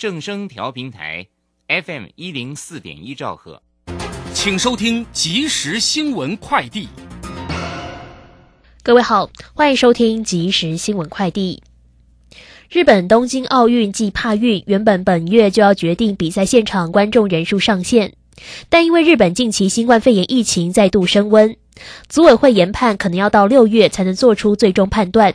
正声调平台 FM 一零四点一兆赫，请收听即时新闻快递。各位好，欢迎收听即时新闻快递。日本东京奥运暨帕运原本本月就要决定比赛现场观众人数上限，但因为日本近期新冠肺炎疫情再度升温，组委会研判可能要到六月才能做出最终判断。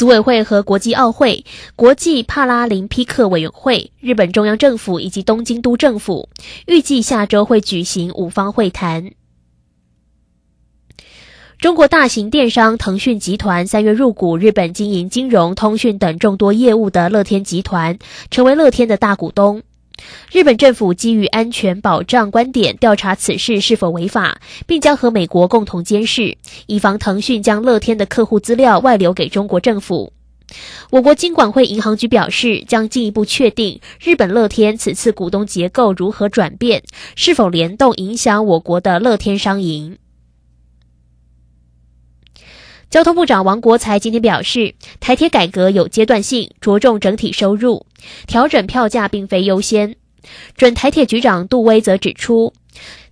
组委会和国际奥会、国际帕拉林匹克委员会、日本中央政府以及东京都政府预计下周会举行五方会谈。中国大型电商腾讯集团三月入股日本经营金融、通讯等众多业务的乐天集团，成为乐天的大股东。日本政府基于安全保障观点调查此事是否违法，并将和美国共同监视，以防腾讯将乐天的客户资料外流给中国政府。我国金管会银行局表示，将进一步确定日本乐天此次股东结构如何转变，是否联动影响我国的乐天商银。交通部长王国才今天表示，台铁改革有阶段性，着重整体收入，调整票价并非优先。准台铁局长杜威则指出，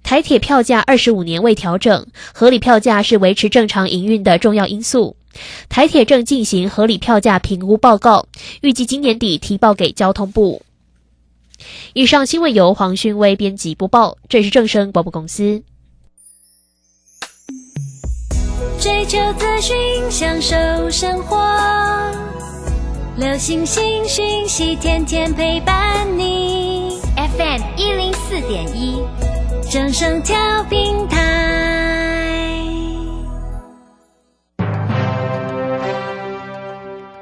台铁票价二十五年未调整，合理票价是维持正常营运的重要因素。台铁正进行合理票价评估报告，预计今年底提报给交通部。以上新闻由黄勋威编辑播报，这是正声广播公司。追求资讯，享受生活。流星星讯息，天天陪伴你。FM 一零四点一，正声调平台。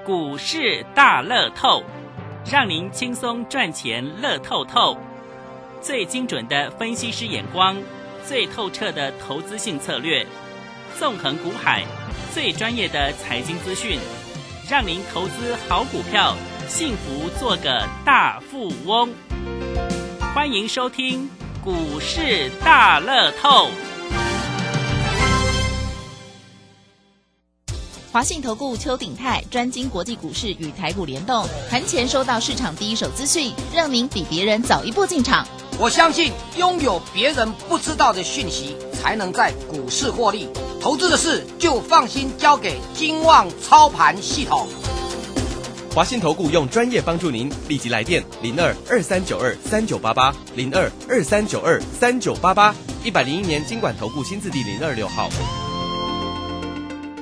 股市大乐透，让您轻松赚钱乐透透。最精准的分析师眼光，最透彻的投资性策略。纵横股海，最专业的财经资讯，让您投资好股票，幸福做个大富翁。欢迎收听股市大乐透。华信投顾邱鼎泰专精国际股市与台股联动，盘前收到市场第一手资讯，让您比别人早一步进场。我相信拥有别人不知道的讯息，才能在股市获利。投资的事就放心交给金旺操盘系统。华信投顾用专业帮助您，立即来电零二二三九二三九八八零二二三九二三九八八一百零一年经管投顾新字第零二六号。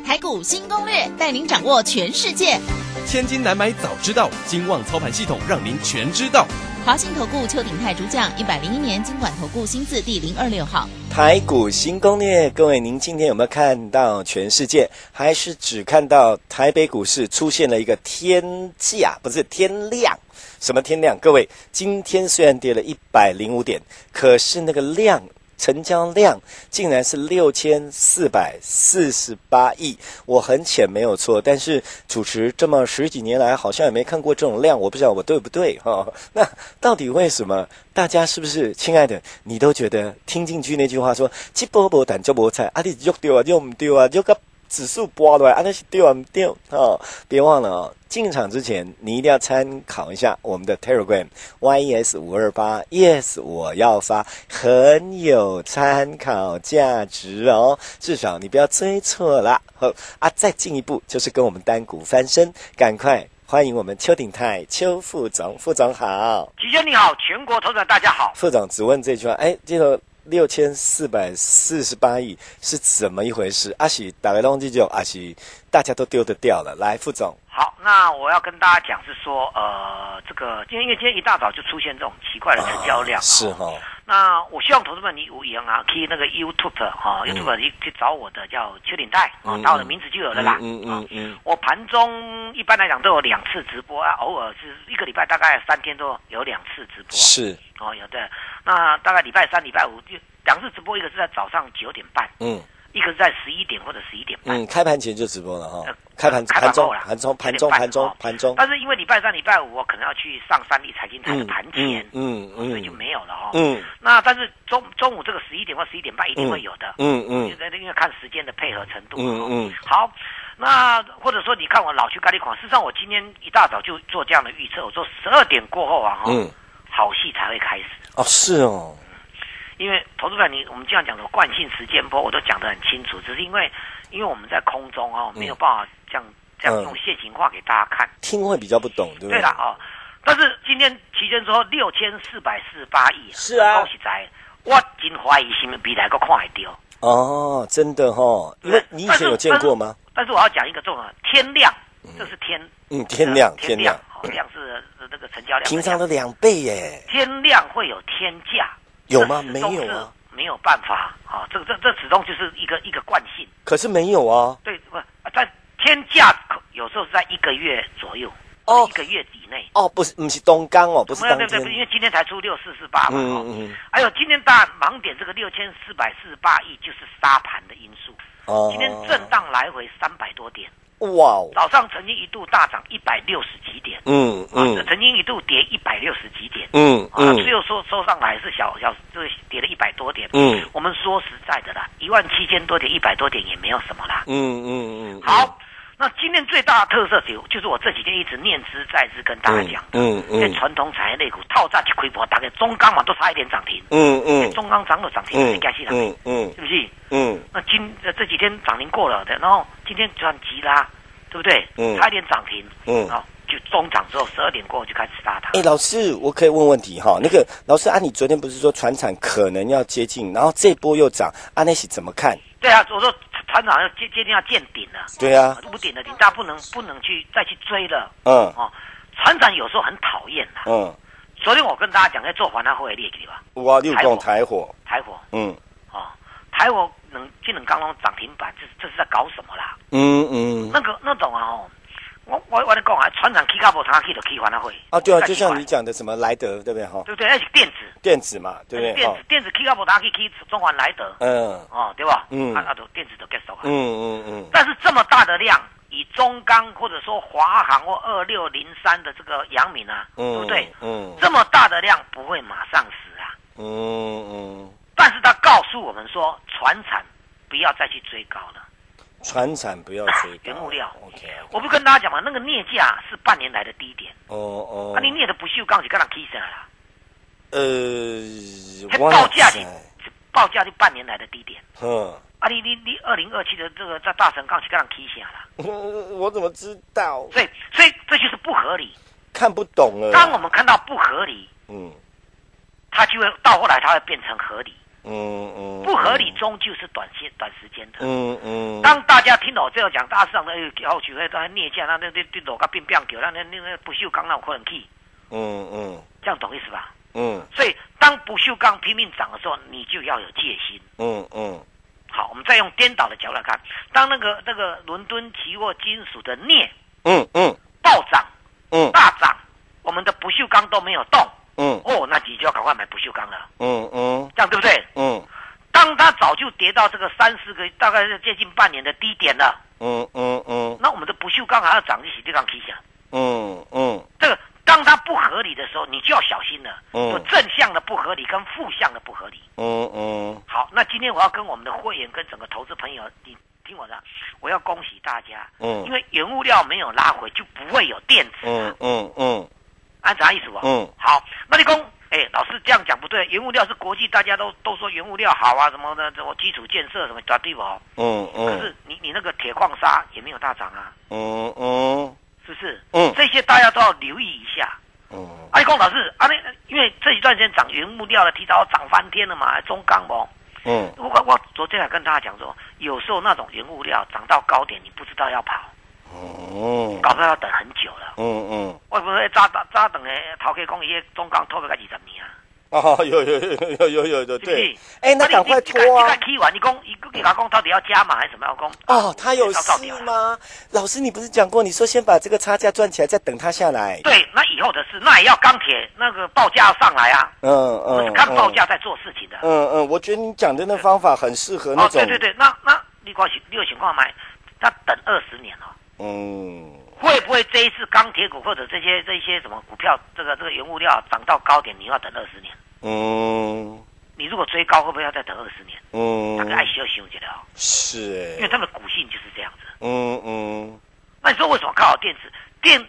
台股新攻略，带您掌握全世界。千金难买早知道，金旺操盘系统让您全知道。华信投顾邱鼎泰主讲，一百零一年经管投顾新字第零二六号。台股新攻略，各位，您今天有没有看到全世界，还是只看到台北股市出现了一个天价，不是天量？什么天量？各位，今天虽然跌了一百零五点，可是那个量。成交量竟然是六千四百四十八亿，我很浅没有错，但是主持这么十几年来，好像也没看过这种量，我不知道我对不对哈？那到底为什么？大家是不是亲爱的？你都觉得听进去那句话说“鸡波波胆就菠菜”，啊，你肉丢啊，肉唔丢啊，就个。指数拨落来，啊，那是丢啊丢哦！别忘了哦，进场之前你一定要参考一下我们的 Telegram YES 五二八 Yes，我要发，很有参考价值哦。至少你不要追错了。好啊，再进一步就是跟我们单股翻身，赶快欢迎我们邱鼎泰邱副总，副总好，齐先你好，全国投资者大家好。副总只问这句话，哎，这个。六千四百四十八亿是怎么一回事？阿喜打开东西就阿喜，大家都丢得掉了。来，副总，好，那我要跟大家讲是说，呃，这个今天因为今天一大早就出现这种奇怪的成交量，是哈。那我希望投资们你无言啊，可以那个 YouTube 哈，YouTube 你去找我的叫邱鼎泰啊，打我的名字就有了啦。嗯嗯嗯。我盘中一般来讲都有两次直播啊，偶尔是一个礼拜大概三天都有两次直播。是。哦，有的。那大概礼拜三、礼拜五就两次直播，一个是在早上九点半，嗯，一个是在十一点或者十一点半。嗯，开盘前就直播了哈。开盘盘中盘中盘中盘中盘中。但是因为礼拜三、礼拜五我可能要去上三立财经台的盘前，嗯嗯，所以就没有了哈。嗯。那但是中中午这个十一点或十一点半一定会有的。嗯嗯。因为因为看时间的配合程度。嗯嗯。好，那或者说你看我老去咖喱款，事实上我今天一大早就做这样的预测，我说十二点过后啊，哈、嗯，好戏才会开始。哦，是哦，因为投资者你我们这样讲的惯性时间波，我都讲得很清楚，只是因为因为我们在空中哦，没有办法这样这样嗯。用现行化给大家看。听会比较不懂，对不对？对了哦，但是今天期间说六千四百四十八亿，是啊。恭喜仔，我真怀疑是不是未来个看会到。哦，真的哦，因为你以前有见过吗？但是我要讲一个重点，天亮，这是天，嗯，天亮，天天亮，好亮是呃那个成交量，平常的两倍耶，天亮会有天价，有吗？没有啊，没有办法啊，这个这这始终就是一个一个惯性。可是没有啊，对，不在天价可有时候是在一个月左右，哦。一个月以内。哦，不是，不是东刚哦，不是当没有对对对，因天，为今天才出六四四八嘛，哦。嗯嗯。还有今天大盲点这个六千四百四十八亿就是沙盘的因素，哦，今天震荡来回三百多点，哇哦，早上曾经一度大涨一百六十几点，嗯啊，嗯。曾经一度跌一百六十几点，嗯啊，嗯。最后收收上来是小小，就是跌了一百多点。嗯。我们说实在的啦，一万七千多点，一百多点也没有什么啦。嗯嗯嗯，好，那今天最大的特色就就是我这几天一直念之在之跟大家讲的，嗯嗯在传统产业类股套炸去亏本，大概中钢嘛都差一点涨停，嗯嗯中钢涨了涨停，嗯应该是涨停，嗯嗯是不是？嗯那今呃这几天涨停过了的，然后今天转急啦，对不对？嗯差一点涨停，嗯好，就中涨之后十二点过后就开始杀它。哎，老师，我可以问问题哈？那个老师啊，你昨天不是说船产可能要接近，然后这波又涨，啊，那是怎么看？对啊，我说船长要接接近要见顶了，对啊，屋顶的顶，大家不能不能去再去追了。嗯。哦。船长有时候很讨厌的。嗯，昨天我跟大家讲，在做反弹会的列给吧，哇，六共台火，台火。嗯。哦，台火能技能刚刚涨停板，这这是在搞什么啦？嗯嗯，那个那种啊哦，我我我跟你讲啊，船长 K 卡波他去的 K 环安会啊，对啊，就像你讲的什么莱德，对不对哈？对不对？那是电子，电子嘛，对不对电子？电子 K 卡波他去 K 中环莱德嗯哦，对吧？嗯啊，那都电子都 get 手啊。嗯嗯嗯但是这么大的量，以中钢或者说华航或二六零三的这个阳明啊，对不嗯，对？嗯这么大的量不会马上死啊，嗯嗯，但是他告诉我们说，船产不要再去追高了。船产不要追高原物料，OK，我不跟大家讲嘛，那个镍价是半年来的低点，哦哦。啊，，你镍的不锈钢是刚刚起上来啦，呃，报价是哪知是报价就半年来的低点，嗯，啊，你你你二零二七的这个在大神钢是刚刚起下啦，我怎么知道？所以所以这就是不合理。看不懂了。当我们看到不合理，嗯。它就会到后来它会变成合理。嗯嗯，不合理终究是短线短时间的。嗯嗯，当大家听到我这样讲，大市场的要求会在镍价，那那那那楼价变变球，那那那那不锈钢那有可能去，嗯嗯。这样懂意思吧？嗯。所以当不锈钢拼命涨的时候，你就要有戒心。嗯嗯。好，我们再用颠倒的角度来看，当那个那个伦敦期货金属的镍嗯嗯。暴涨嗯。大涨，我们的不锈钢都没有动，嗯。哦，那你就要赶快买不锈钢了，嗯嗯。这样对不对？嗯。当它早就跌到这个三四个，大概是接近半年的低点了，嗯嗯嗯。那我们的不锈钢还要涨，一些地方起想，嗯嗯。这个当它不合理的时候，你就要小心了。嗯。有正向的不合理跟负向的不合理。嗯嗯。好，那今天我要跟我们的会员跟整个投资朋友，你听我的，我要恭喜大家，嗯。因为原物料没有拉回，就不会有电子。嗯嗯嗯按啥意思吧？嗯好，那你讲，哎，老师这样讲不对，原物料是国际大家都都说原物料好啊，什么的，什么基础建设什么绝对不好。嗯嗯可是你你那个铁矿砂也没有大涨啊，嗯嗯是不是？嗯这些大家都要留意一下。嗯阿公老师，啊，那因为这一段时间涨原物料的提早涨翻天了嘛，中钢不？嗯我我昨天还跟大家讲说，有时候那种原物料涨到高点，你不知道要跑，嗯搞不好要等很久了。嗯嗯我不是早等早等的头壳讲，伊中钢拖个二十年啊，哦，有有有有有有有对？，哎，那你赶快你拖啊你！看 K 完，你讲一个给他讲到底要加码还是什么要讲？哦，他有事吗？老师，你不是讲过，你说先把这个差价赚起来，再等他下来。对，那以后的事，那也要钢铁那个报价上来啊，嗯嗯，是看报嗯价在做事情的。嗯嗯，我觉得你讲的那方法很适合那哦，种。对对对，那那你讲你有情况买，他等二十年哦。嗯会不会这一次钢铁股或者这些这些什么股票，这个这个原物料涨到高点，你要等二十年？嗯你如果追高，会不会要再等二十年？大概爱嗯，休休息了哦，是哎因为，它的股性就是这样子。嗯嗯。那你说为什么看好电子？电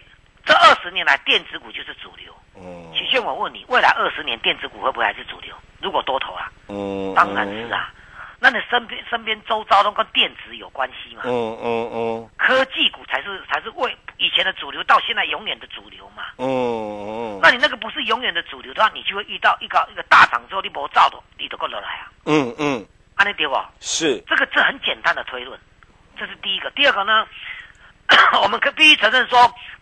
这二十年来电子股就是主流。嗯。许炫，我问你，未来二十年电子股会不会还是主流？如果多头啊？嗯。当然是啊。那你身边身边周遭都跟电子有关系嘛？嗯嗯嗯。科技股才是才是为以前的主流，到现在永远的主流嘛？嗯嗯。那你那个不是永远的主流的话，你就会遇到一个一个大涨之后，你不照的，你都过得来啊？嗯嗯。安利对不？是。这个这很简单的推论，这是第一个。第二个呢，我们可必须承认说，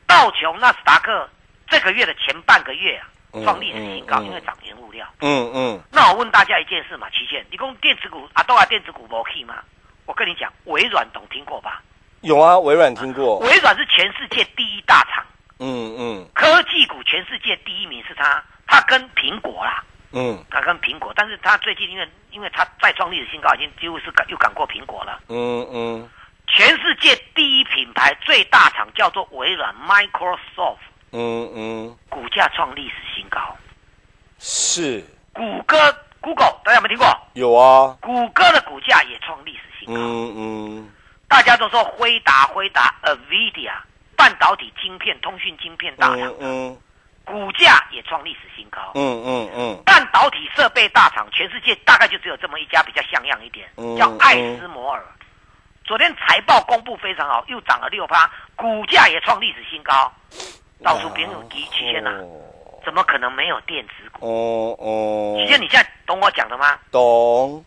道琼纳斯达克这个月的前半个月啊。创历史新高，因为涨原物料。嗯嗯。那我问大家一件事嘛，期限，你讲电子股啊，都啊电子股没去吗？我跟你讲，微软懂听过吧？有啊，微软听过。微软是全世界第一大厂。嗯嗯。科技股全世界第一名是它，它跟苹果啦。嗯。它跟苹果，但是它最近因为因为它再创历史新高，已经几乎是赶又赶过苹果了。嗯嗯。全世界第一品牌最大厂叫做微软 Microsoft。嗯嗯，股价创历史新高，是。谷歌 Google 大家有没有听过？有啊。谷歌的股价也创历史新高。嗯嗯。大家都说辉达辉达 Nvidia 半导体晶片、通讯晶片大厂，嗯，股价也创历史新高。嗯嗯嗯。半导体设备大厂，全世界大概就只有这么一家比较像样一点，叫艾斯摩尔。昨天财报公布非常好，又涨了六趴，股价也创历史新高。到处别有敌期间呐，怎么可能没有电子股？哦哦，期限你现在懂我讲的吗？懂。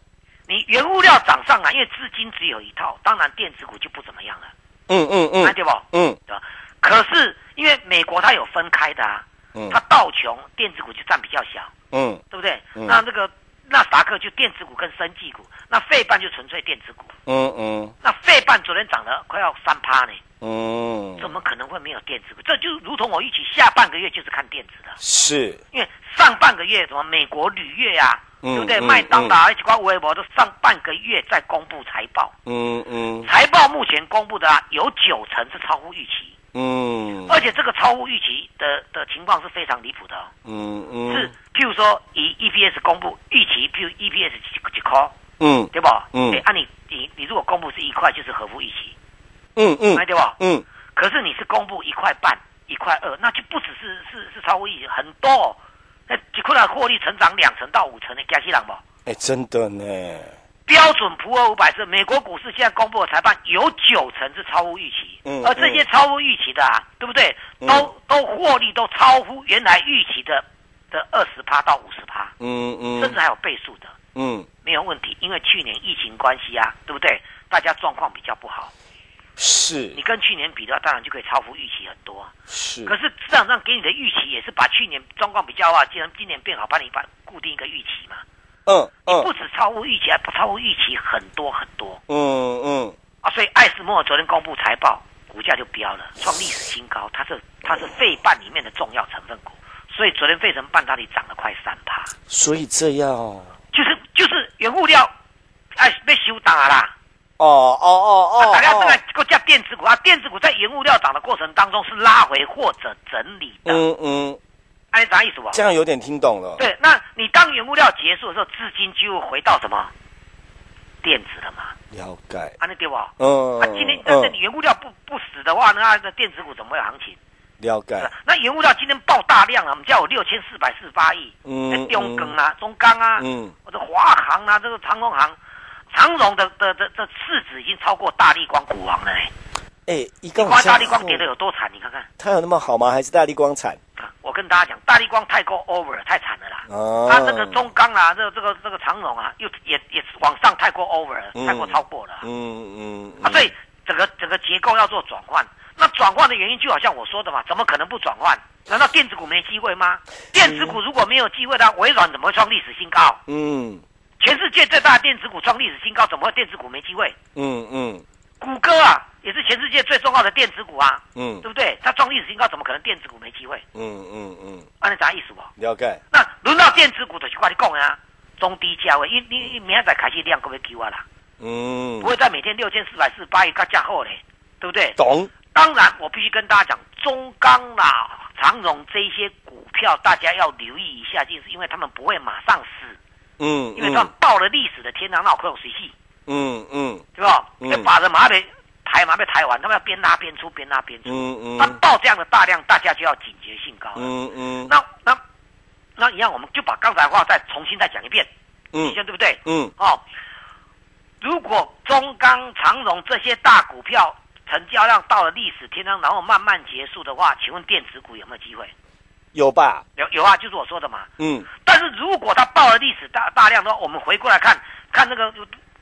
你原物料涨上来，因为资金只有一套，当然电子股就不怎么样了。嗯嗯嗯，对不？嗯，对吧？可是因为美国它有分开的啊，嗯，它道琼电子股就占比较小，嗯，对不对？那这个纳斯达克就电子股跟生技股，那费半就纯粹电子股。嗯嗯，那费半昨天涨了快要三趴呢。嗯，怎么可能会没有电子股？这就如同我一起，下半个月就是看电子的。是，因为上半个月什么美国铝业呀，对不对？麦当劳、一些微博都上半个月在公布财报。嗯嗯。财报目前公布的啊，有九成是超乎预期。嗯。而且这个超乎预期的的情况是非常离谱的。嗯嗯。是，譬如说以 EPS 公布预期，譬如 EPS 几块，嗯，对吧？嗯。哎，按你你你如果公布是一块，就是合乎预期。嗯嗯，对吧？嗯，可是你是公布一块半、一块二，那就不只是是是超乎预期很多。那几块的获利成长两成到五成的加起来不？哎，真的呢。标准普尔五百是美国股市现在公布的财报有九成是超乎预期，嗯，而这些超乎预期的啊，对不对？都都获利都超乎原来预期的的二十趴到五十趴，嗯嗯，甚至还有倍数的，嗯，没有问题，因为去年疫情关系啊，对不对？大家状况比较不好。是你跟去年比的话，当然就可以超乎预期很多。是，可是市场上给你的预期也是把去年状况比较啊，既然今年变好，把你把固定一个预期嘛。嗯不止超乎预期，还不超乎预期很多很多。嗯嗯。啊，所以艾斯摩尔昨天公布财报，股价就飙了，创历史新高。它是它是费半里面的重要成分股，所以昨天费城半导体涨了快三趴。所以这样。就是就是原物料，哎被修打啦。哦哦哦哦！大家正在个叫电子股啊，电子股在原物料涨的过程当中是拉回或者整理的。嗯嗯，哎，啥意思不？这样有点听懂了。对，那你当原物料结束的时候，资金就回到什么？电子了嘛？了解。啊，那对不？嗯。啊，今天但是你原物料不不死的话，那那电子股怎么会有行情？了解。那原物料今天爆大量啊，我们家有六千四百四十八亿。嗯。中钢啊，中钢啊，嗯，或者华航啊，这个长荣航。长荣的的的的市值已经超过大力光股王了哎！哎，一个花大力光跌的有多惨？你看看，它有那么好吗？还是大力光惨？我跟大家讲，大力光太过 over，太惨了啦。哦。它这个中钢啊，这这个这个长荣啊，又也也往上太过 over，太过超过了。嗯嗯。啊，所以整个整个结构要做转换。那转换的原因就好像我说的嘛，怎么可能不转换？难道电子股没机会吗？电子股如果没有机会的话，微软怎么会创历史新高？嗯。全世界最大的电子股创历史新高，怎么会电子股没机会？嗯嗯，谷歌啊，也是全世界最重要的电子股啊，嗯，对不对？它创历史新高，怎么可能电子股没机会？嗯嗯嗯，按你啥意思不？了解。那轮到电子股就是快你讲啊，中低价位，因你明天再开始量可不可以给我啦？嗯，不会再每天六千四百四十八亿，它价后嘞，对不对？懂。当然，我必须跟大家讲，中钢啦、长荣这些股票，大家要留意一下，就是因为他们不会马上死。嗯，因为他们爆了历史的天堂，那我可有谁戏？嗯嗯，对吧？要把着马得抬嘛，被抬完，他们要边拉边出，边拉边出。嗯嗯那到这样的大量，大家就要警觉性高了。嗯嗯那那那一样，我们就把刚才话再重新再讲一遍，嗯你先对不对？嗯哦，如果中钢、长荣这些大股票成交量到了历史天量，然后慢慢结束的话，请问电子股有没有机会？有吧？有有啊，就是我说的嘛。嗯但是如果它爆了历史大大量的话，我们回过来看看那个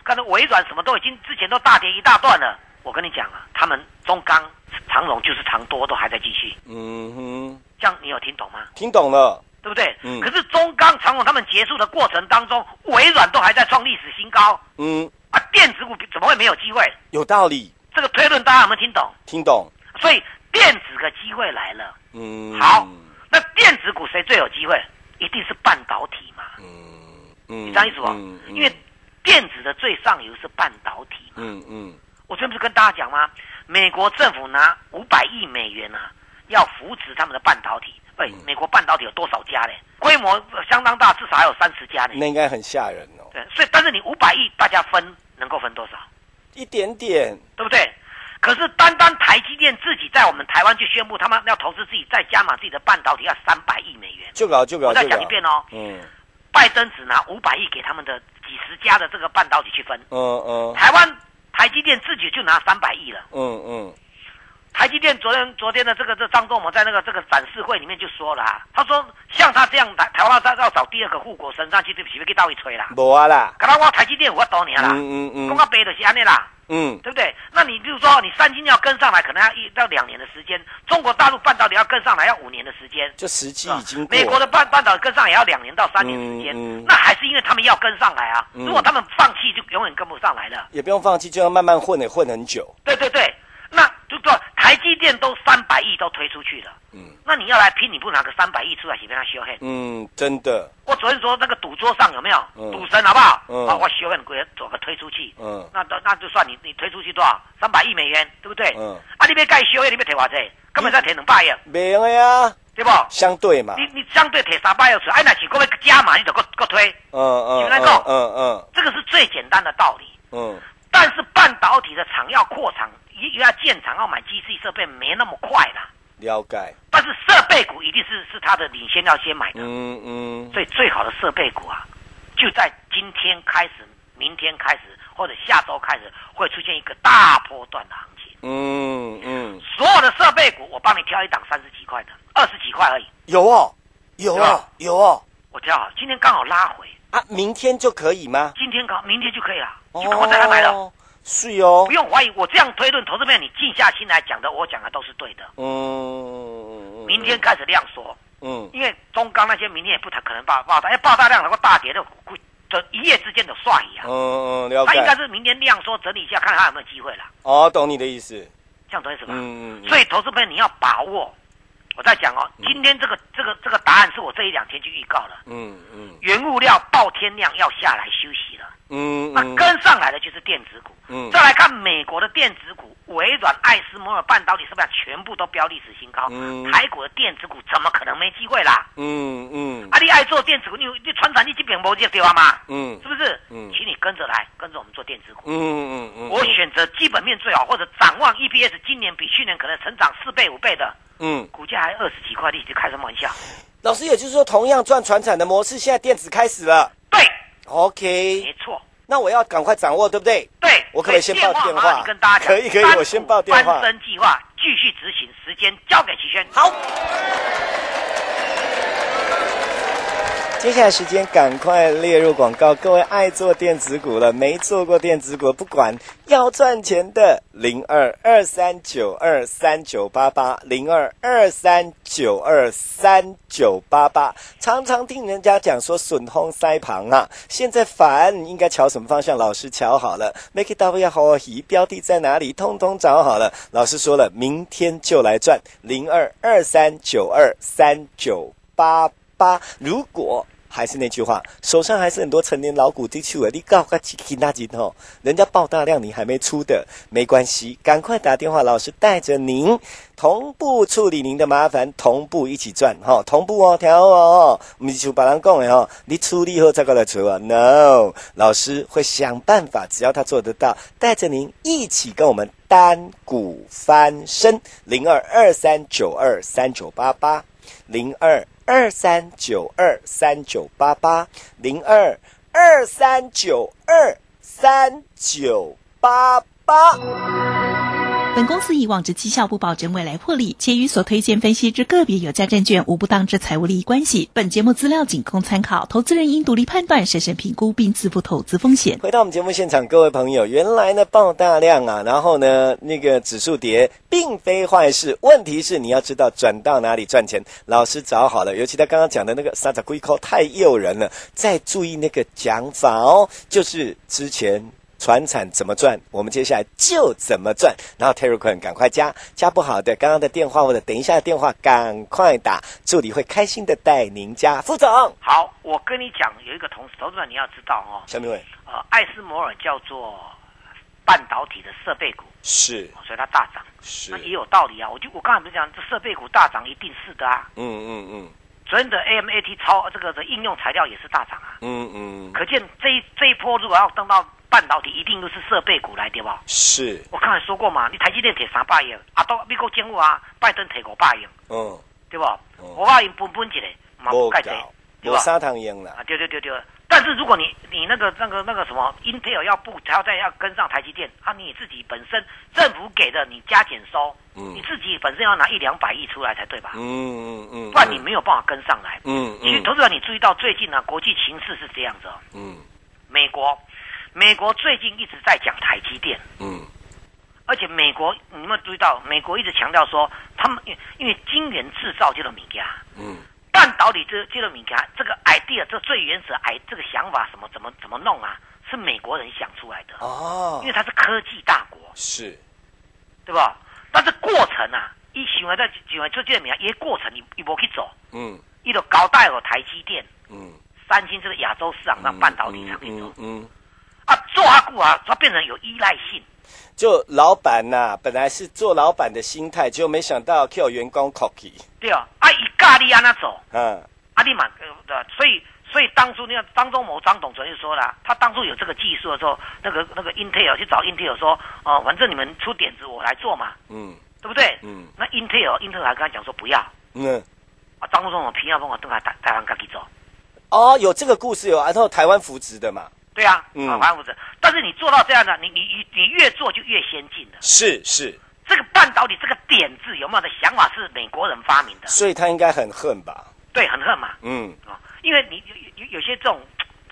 看那微软什么都已经之前都大跌一大段了。我跟你讲啊，他们中钢、长荣就是长多都还在继续，嗯哼，这样你有听懂吗？听懂了。对不对？嗯可是中钢、长荣他们结束的过程当中，微软都还在创历史新高嗯，啊，电子股怎么会没有机会？有道理，这个推论大家有没有听懂？听懂。所以电子的机会来了。嗯，好，那电子股谁最有机会？一定是半导体嘛，嗯嗯，你这样意思不？嗯因为电子的最上游是半导体嘛。嗯嗯我这不是跟大家讲吗？美国政府拿五百亿美元啊，要扶持他们的半导体。喂，嗯美国半导体有多少家呢？规模相当大，至少还有三十家呢。那应该很吓人哦，对，所以但是你五百亿，大家分能够分多少？一点点。对不对？可是单单台积电自己在我们台湾去宣布，他们要投资自己再加码自己的半导体，要三百亿美元。就搞就搞，我再讲一遍哦，嗯拜登只拿五百亿给他们的几十家的这个半导体去分，嗯嗯台湾台积电自己就拿三百亿了。嗯嗯台积电昨天昨天的这个这张忠谋在那个这个展示会里面就说了、啊，他说像他这样台台湾要要找第二个护国神上去，对不起，被给倒一吹啦。无啊啦。可能我台积电我多年啦，嗯嗯嗯公告杯的是安尼啦。嗯对不对？那你比如说，你三星要跟上来，可能要一到两年的时间；中国大陆半导体要跟上来，要五年的时间。就时机已经过。美国的半半导体跟上也要两年到三年时间，嗯嗯那还是因为他们要跟上来啊。嗯如果他们放弃，就永远跟不上来了。也不用放弃，就要慢慢混，也混很久。对对对，电都三百亿都推出去了，嗯那你要来拼，你不拿个三百亿出来，随便他修黑。嗯，真的。我昨天说那个赌桌上有没有嗯赌神好不好？嗯啊，我修恨鬼做个推出去，嗯那那那就算你你推出去多少？三百亿美元，对不对？嗯，啊，你别盖修恨，你别提偌济？根本在提两百亿，没用的呀，对不？相对嘛。你你相对提三百亿出来，哎，那是各位加码，你就个个推，嗯嗯你们来讲嗯嗯这个是最简单的道理。嗯但是半导体的厂要扩厂，又又要建厂，要买机器设备，没那么快啦。了解。但是设备股一定是是它的领先要先买的，嗯嗯所以最好的设备股啊，就在今天开始、明天开始或者下周开始，会出现一个大波段的行情。嗯嗯，所有的设备股，我帮你挑一档三十几块的，二十几块而已，有哦，有哦，有哦。我挑好，今天刚好拉回，啊，明天就可以吗？今天刚明天就可以了，就赶快再来买了。哦，是哦不。用怀疑，我这样推论，投资朋友你静下心来讲的，我讲的都是对的。嗯，明天开始量缩，嗯因为中钢那些明天也不太可能爆爆大，因为爆大量能够大跌的，会就一夜之间的算一样。嗯嗯，了它应该。是明天量缩整理一下，看它有没有机会了。哦，懂你的意思。这样懂意思吧？嗯嗯，所以投资朋友你要把握。我在讲哦，今天这个这个这个答案是我这一两天就预告了，嗯嗯原物料爆天量要下来休息了，那嗯那跟上来的就是电子股。嗯再来看美国的电子股，微软、艾斯摩尔半导体是不是全部都标历史新高？嗯台股的电子股怎么可能没机会啦？嗯嗯啊，你爱做电子股，你你传产你基本没这对啊嘛？嗯是不是？嗯请你跟着来，跟着我们做电子股。嗯嗯嗯，我选择基本面最好，或者展望 EPS 今年比去年可能成长四倍五倍的，嗯，股价还二十几块，你就开什么玩笑？老师，也就是说，同样赚传产的模式，现在电子开始了。对，OK，没错，那我要赶快掌握，对不对？对。我可以先报电话跟大家讲，可以可以我先报电话翻身计划继续执行，时间交给齐轩。好。接下来时间赶快列入广告，各位爱做电子股了，没做过电子股，不管要赚钱的零二二三九二三九八八零二二三九二三九八八，常常听人家讲说损通塞旁啊，现在反应该瞧什么方向？老师瞧好了，make it double 要好好移，标的在哪里？通通找好了。老师说了，明天就来赚零二二三九二三九八八，如果。还是那句话，手上还是很多成年老股地区啊，你告个几几大几哦，人家爆大量你还没出的，没关系，赶快打电话，老师带着您同步处理您的麻烦，同步一起赚哈，同步哦，调哦，我们就把人讲的哈，你处理后再过来出啊，no，老师会想办法，只要他做得到，带着您一起跟我们单股翻身，零二二三九二三九八八，零二。二三九二三九八八零二二三九二三九八八。本公司以往之绩效不保证未来获利，且与所推荐分析之个别有价证券无不当之财务利益关系。本节目资料仅供参考，投资人应独立判断、审慎评估并自负投资风险。回到我们节目现场，各位朋友，原来呢爆大量啊，然后呢那个指数跌，并非坏事。问题是你要知道转到哪里赚钱。老师找好了，尤其他刚刚讲的那个三只龟壳太诱人了，再注意那个讲法哦，就是之前。船产怎么赚？我们接下来就怎么赚。然后 Terry 坤赶快加加不好的，刚刚的电话或者等一下的电话赶快打，助理会开心的带您加。副总，好，我跟你讲，有一个同事，投资者你要知道哦。小米伟，呃，艾斯摩尔叫做半导体的设备股，是，所以它大涨，是，那也有道理啊。我就我刚才不是讲，这设备股大涨一定是的啊。嗯嗯嗯。昨天的 AMAT 超这个的应用材料也是大涨啊。嗯嗯。可见这一这一波如果要登到。半导体一定都是设备股来，对吧？是我刚才说过嘛，你台积电铁三百亿，啊，都美国政府啊，拜登铁五百亿，嗯，对不？五百亿分分起来，嘛不盖对，对吧？砂糖赢了啊，对对对对。但是如果你你那个那个那个什么，Intel 要不还要再要跟上台积电，啊，你自己本身政府给的你加减收，嗯，你自己本身要拿一两百亿出来才对吧？嗯嗯嗯，不然你没有办法跟上来。嗯嗯。其实投资者你注意到最近呢，国际形势是这样子哦。嗯。美国。美国最近一直在讲台积电，嗯，而且美国你有没有注意到？美国一直强调说，他们因为因为晶圆制造这个米家，嗯，半导体这这个敏感，这个 idea 这最原始 i 这个想法什么怎么怎么弄啊？是美国人想出来的哦，因为它是科技大国，是，对吧？但是过程啊，一喜欢在喜欢做这个米家，一过程你你不去走，嗯，一路搞大有台积电，嗯，三星这个亚洲市场上半导体厂去走，嗯。啊，做阿股啊，它变成有依赖性。就老板呐，本来是做老板的心态，就没想到 Q 员工 cookie。对啊，啊以咖喱安那走，嗯，阿里嘛，对所以所以当初那个张忠谋张董昨天说了，他当初有这个技术的时候，那个那个 Intel 去找 Intel 说，哦，反正你们出点子，我来做嘛，嗯，对不对？嗯，那 Intel Intel 还跟他讲说不要，嗯，啊，张忠谋皮要帮我登台台湾自己走。哦，有这个故事有，然后台湾扶植的嘛。对啊，啊，反复但是你做到这样的，你你你你越做就越先进的。是是，这个半导体这个点子有没有的想法是美国人发明的？所以他应该很恨吧？对，很恨嘛。嗯啊，因为你有有有些这种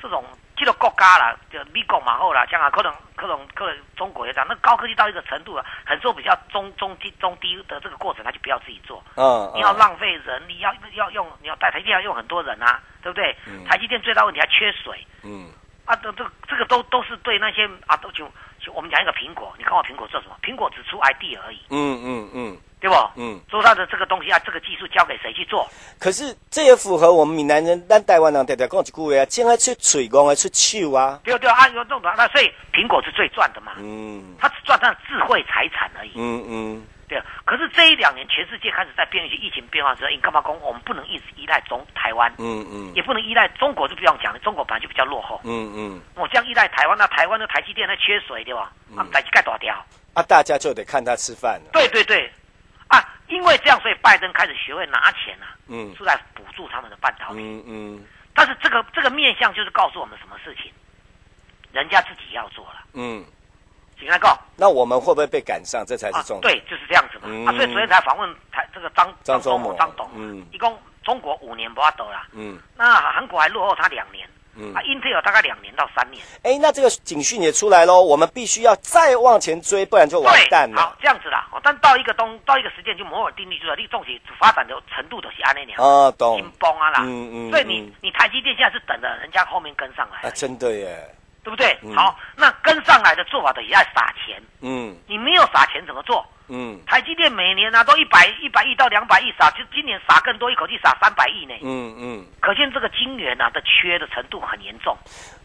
这种这个国家啦，就美国嘛后啦，像啊，可能可能可能中国也这样，那高科技到一个程度了，很多比较中中低中低的这个过程，他就不要自己做。嗯，你要浪费人，你要要用你要带他一定要用很多人啊，对不对？台积电最大问题还缺水。嗯。啊，这这这个都都是对那些啊，都就就我们讲一个苹果，你看我苹果做什么？苹果只出 ID 而已。嗯嗯嗯，对不？嗯，桌上的这个东西啊，这个技术交给谁去做？可是这也符合我们闽南人、咱台湾人常常讲一句话啊，进来出嘴，讲爱出手啊。对对啊，有这种那所以苹果是最赚的嘛。嗯，它只赚上智慧财产而已。嗯嗯。对，可是这一两年，全世界开始在变一些疫情变化之后，你干嘛讲我们不能一直依赖中台湾？嗯嗯，也不能依赖中国，就不用讲了，中国本来就比较落后。嗯嗯，我这样依赖台湾，那台湾的台积电那缺水对吧？啊，台积盖多掉。啊，大家就得看他吃饭了。对对对，啊，因为这样，所以拜登开始学会拿钱啊，嗯，出来补助他们的半导体。嗯嗯。但是这个这个面向就是告诉我们什么事情，人家自己要做了。嗯。来告，那我们会不会被赶上？这才是重点。对，就是这样子嘛。啊，所以昨天才访问台这个张张忠谋张董，嗯，一共中国五年不要得了，嗯，那韩国还落后他两年，嗯，啊，Intel 大概两年到三年。哎，那这个警讯也出来喽，我们必须要再往前追，不然就完蛋了。好，这样子啦。哦但到一个东到一个时间，就摩尔定律就是你重起发展的程度都是安那样。啊，懂。紧绷啊啦，嗯嗯。所以你你台积电现在是等着人家后面跟上来。啊，真的耶。对不对？好，那跟上来的做法的也要撒钱。嗯，你没有撒钱怎么做？嗯，台积电每年呢都一百一百亿到两百亿撒，就今年撒更多，一口气撒三百亿呢。嗯嗯，可见这个晶圆啊的缺的程度很严重。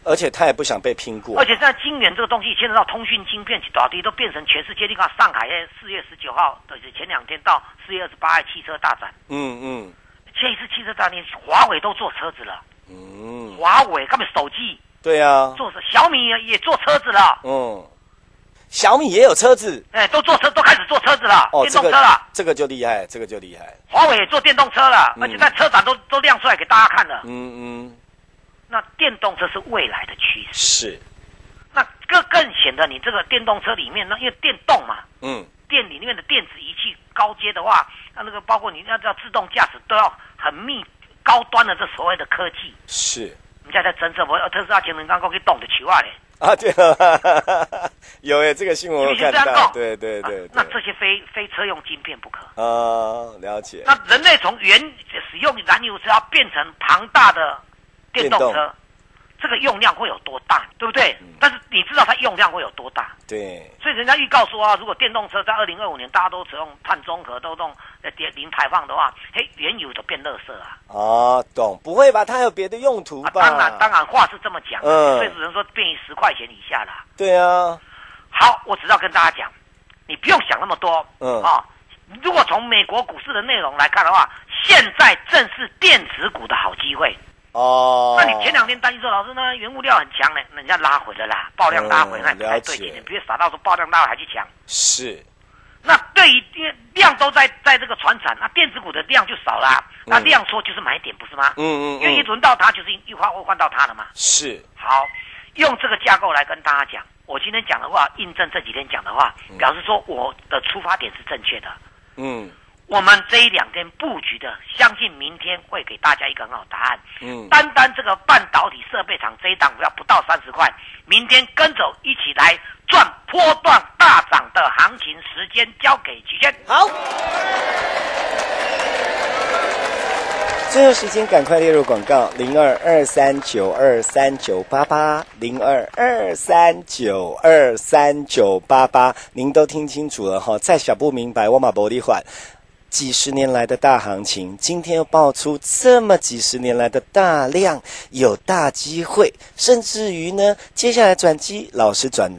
而且他也不想被拼过。而且现在晶圆这个东西牵扯到通讯晶片，早地都变成全世界。你看上海四月十九号的前两天到四月二十八号汽车大展。嗯嗯，这一次汽车大展，华为都做车子了。嗯，华为他们手机。对呀啊。做小米也坐车子了。嗯。小米也有车子，哎，都坐车，都开始坐车子了，电动车了，这个就厉害，这个就厉害。华为也坐电动车了，而且在车展都都亮出来给大家看了。嗯嗯，那电动车是未来的趋势。是，那更更显得你这个电动车里面，那因为电动嘛，嗯，店里面的电子仪器高阶的话，那那个包括你要叫自动驾驶都要很密高端的这所谓的科技。是，你现在在侦测，我特斯拉前面刚刚给动的球啊嘞。啊，对，有诶，这个新闻我看到，对对对。那这些非非车用晶片不可啊，了解。那人类从原使用燃油车要变成庞大的电动车。这个用量会有多大，对不对？但是你知道它用量会有多大？对。所以人家预告说啊，如果电动车在二零二五年大家都只用碳中和，都用呃零排放的话，嘿，原油都变垃圾啊。哦，懂？不会吧？它有别的用途吧？当然，当然话是这么讲，嗯所以只能说便宜十块钱以下啦。对啊。好，我只要跟大家讲，你不用想那么多。嗯。啊，如果从美国股市的内容来看的话，现在正是电子股的好机会。哦，那你前两天担心说老师呢，原物料很强呢，人家拉回了啦，爆量拉回，那不太对劲，你别傻到说爆量拉回还去抢。是，那对于量都在在这个船产，那电子股的量就少了，那量缩就是买点，不是吗？嗯嗯，因为一轮到它就是一换会换到它了嘛。是，好，用这个架构来跟大家讲，我今天讲的话，印证这几天讲的话，表示说我的出发点是正确的。嗯。我们这一两天布局的，相信明天会给大家一个很好答案。嗯，单单这个半导体设备厂这一档股票不到三十块，明天跟走一起来赚波段大涨的行情，时间交给齐轩。好，最后时间赶快列入广告：零二二三九二三九八八，零二二三九二三九八八。您都听清楚了哈，再想不明白，我马伯利缓。几十年来的大行情，今天又爆出这么几十年来的大量，有大机会，甚至于呢，接下来转机，老师转，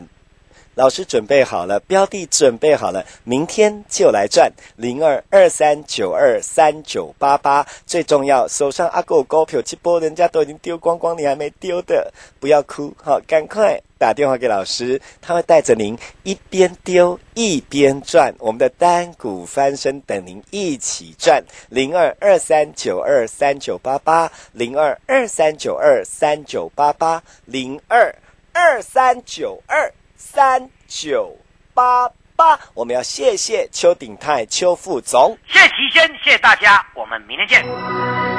老师准备好了，标的准备好了，明天就来赚零二二三九二三九八八。最重要，手上阿狗高票，这波人家都已经丢光光，你还没丢的，不要哭，好，赶快。打电话给老师，他会带着您一边丢一边转，我们的单股翻身等您一起转。零二二三九二三九八八，零二二三九二三九八八，零二二三九二三九八八。我们要谢谢邱鼎泰邱副总，谢谢齐轩，谢谢大家，我们明天见。